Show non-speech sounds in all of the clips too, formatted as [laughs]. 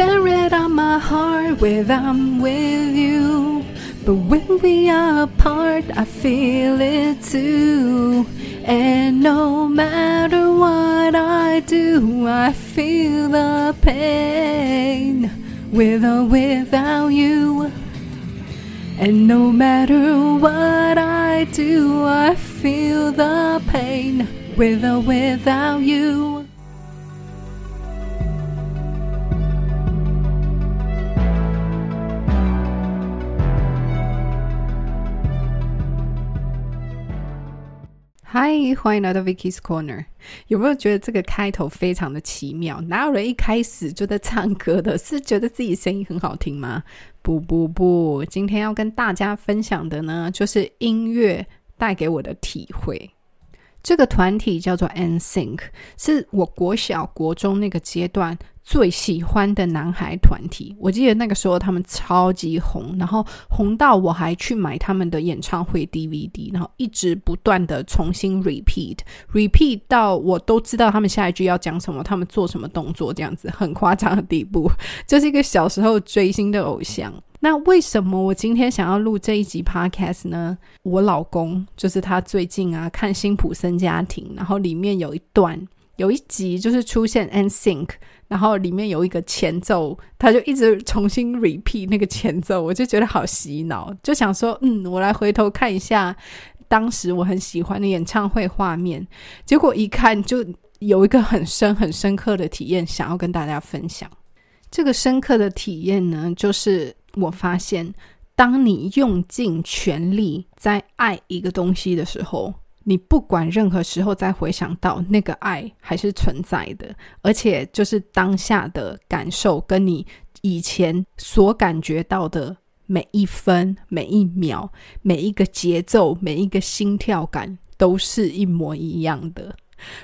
tear it on my heart when I'm with you. But when we are apart, I feel it too. And no matter what I do, I feel the pain with or without you. And no matter what I do, I feel the pain with or without you. 嗨，欢迎来到 Vicky's Corner。有没有觉得这个开头非常的奇妙？哪有人一开始就在唱歌的？是觉得自己声音很好听吗？不不不，今天要跟大家分享的呢，就是音乐带给我的体会。这个团体叫做 NSYNC，是我国小、国中那个阶段。最喜欢的男孩团体，我记得那个时候他们超级红，然后红到我还去买他们的演唱会 DVD，然后一直不断的重新 repeat，repeat 到我都知道他们下一句要讲什么，他们做什么动作，这样子很夸张的地步，就是一个小时候追星的偶像。那为什么我今天想要录这一集 podcast 呢？我老公就是他最近啊看《辛普森家庭》，然后里面有一段有一集就是出现 NSYNC。然后里面有一个前奏，他就一直重新 repeat 那个前奏，我就觉得好洗脑，就想说，嗯，我来回头看一下当时我很喜欢的演唱会画面。结果一看，就有一个很深很深刻的体验，想要跟大家分享。这个深刻的体验呢，就是我发现，当你用尽全力在爱一个东西的时候。你不管任何时候再回想到那个爱还是存在的，而且就是当下的感受，跟你以前所感觉到的每一分、每一秒、每一个节奏、每一个心跳感都是一模一样的。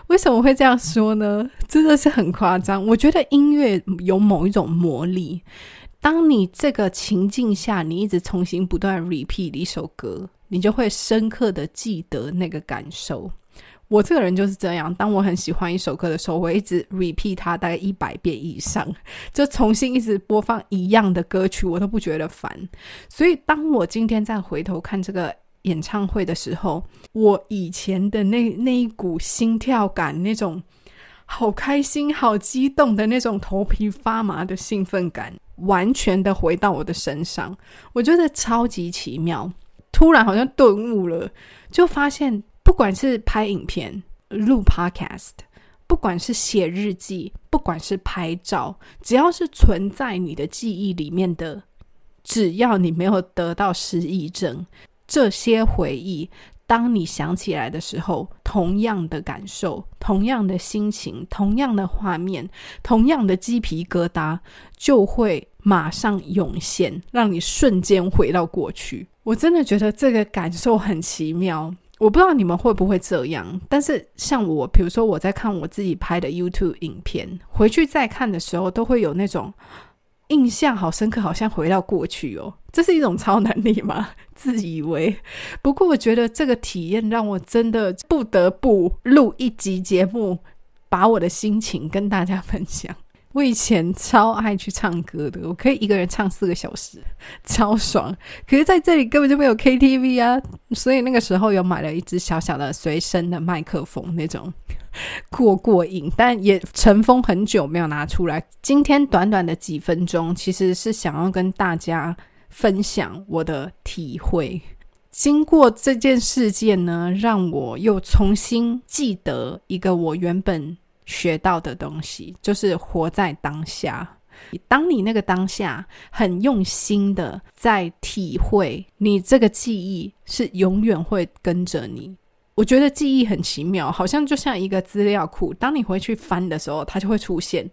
为什么会这样说呢？真的是很夸张。我觉得音乐有某一种魔力，当你这个情境下，你一直重新不断 repeat 一首歌。你就会深刻的记得那个感受。我这个人就是这样，当我很喜欢一首歌的时候，我一直 repeat 它大概一百遍以上，就重新一直播放一样的歌曲，我都不觉得烦。所以，当我今天再回头看这个演唱会的时候，我以前的那那一股心跳感，那种好开心、好激动的那种头皮发麻的兴奋感，完全的回到我的身上，我觉得超级奇妙。突然好像顿悟了，就发现不管是拍影片、录 Podcast，不管是写日记，不管是拍照，只要是存在你的记忆里面的，只要你没有得到失忆症，这些回忆，当你想起来的时候，同样的感受、同样的心情、同样的画面、同样的鸡皮疙瘩，就会马上涌现，让你瞬间回到过去。我真的觉得这个感受很奇妙，我不知道你们会不会这样。但是像我，比如说我在看我自己拍的 YouTube 影片，回去再看的时候，都会有那种印象好深刻，好像回到过去哦。这是一种超能力吗？[laughs] 自以为。不过我觉得这个体验让我真的不得不录一集节目，把我的心情跟大家分享。我以前超爱去唱歌的，我可以一个人唱四个小时，超爽。可是在这里根本就没有 KTV 啊，所以那个时候有买了一支小小的随身的麦克风，那种 [laughs] 过过瘾，但也尘封很久没有拿出来。今天短短的几分钟，其实是想要跟大家分享我的体会。经过这件事件呢，让我又重新记得一个我原本。学到的东西就是活在当下。当你那个当下很用心的在体会，你这个记忆是永远会跟着你。我觉得记忆很奇妙，好像就像一个资料库。当你回去翻的时候，它就会出现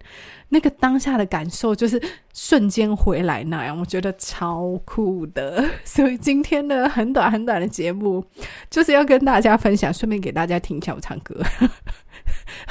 那个当下的感受，就是瞬间回来那样。我觉得超酷的。[laughs] 所以今天呢，很短很短的节目，就是要跟大家分享，顺便给大家听一下我唱歌。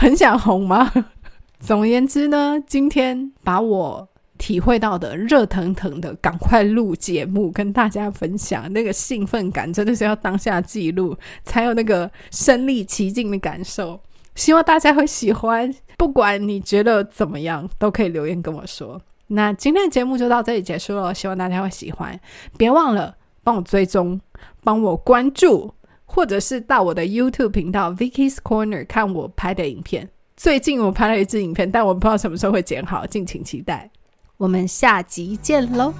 很想红吗？[laughs] 总而言之呢，今天把我体会到的热腾腾的，赶快录节目跟大家分享。那个兴奋感真的是要当下记录，才有那个身临其境的感受。希望大家会喜欢，不管你觉得怎么样，都可以留言跟我说。那今天的节目就到这里结束了，希望大家会喜欢。别忘了帮我追踪，帮我关注，或者是到我的 YouTube 频道 Vicky's Corner 看我拍的影片。最近我拍了一支影片，但我不知道什么时候会剪好，敬请期待。我们下集见喽！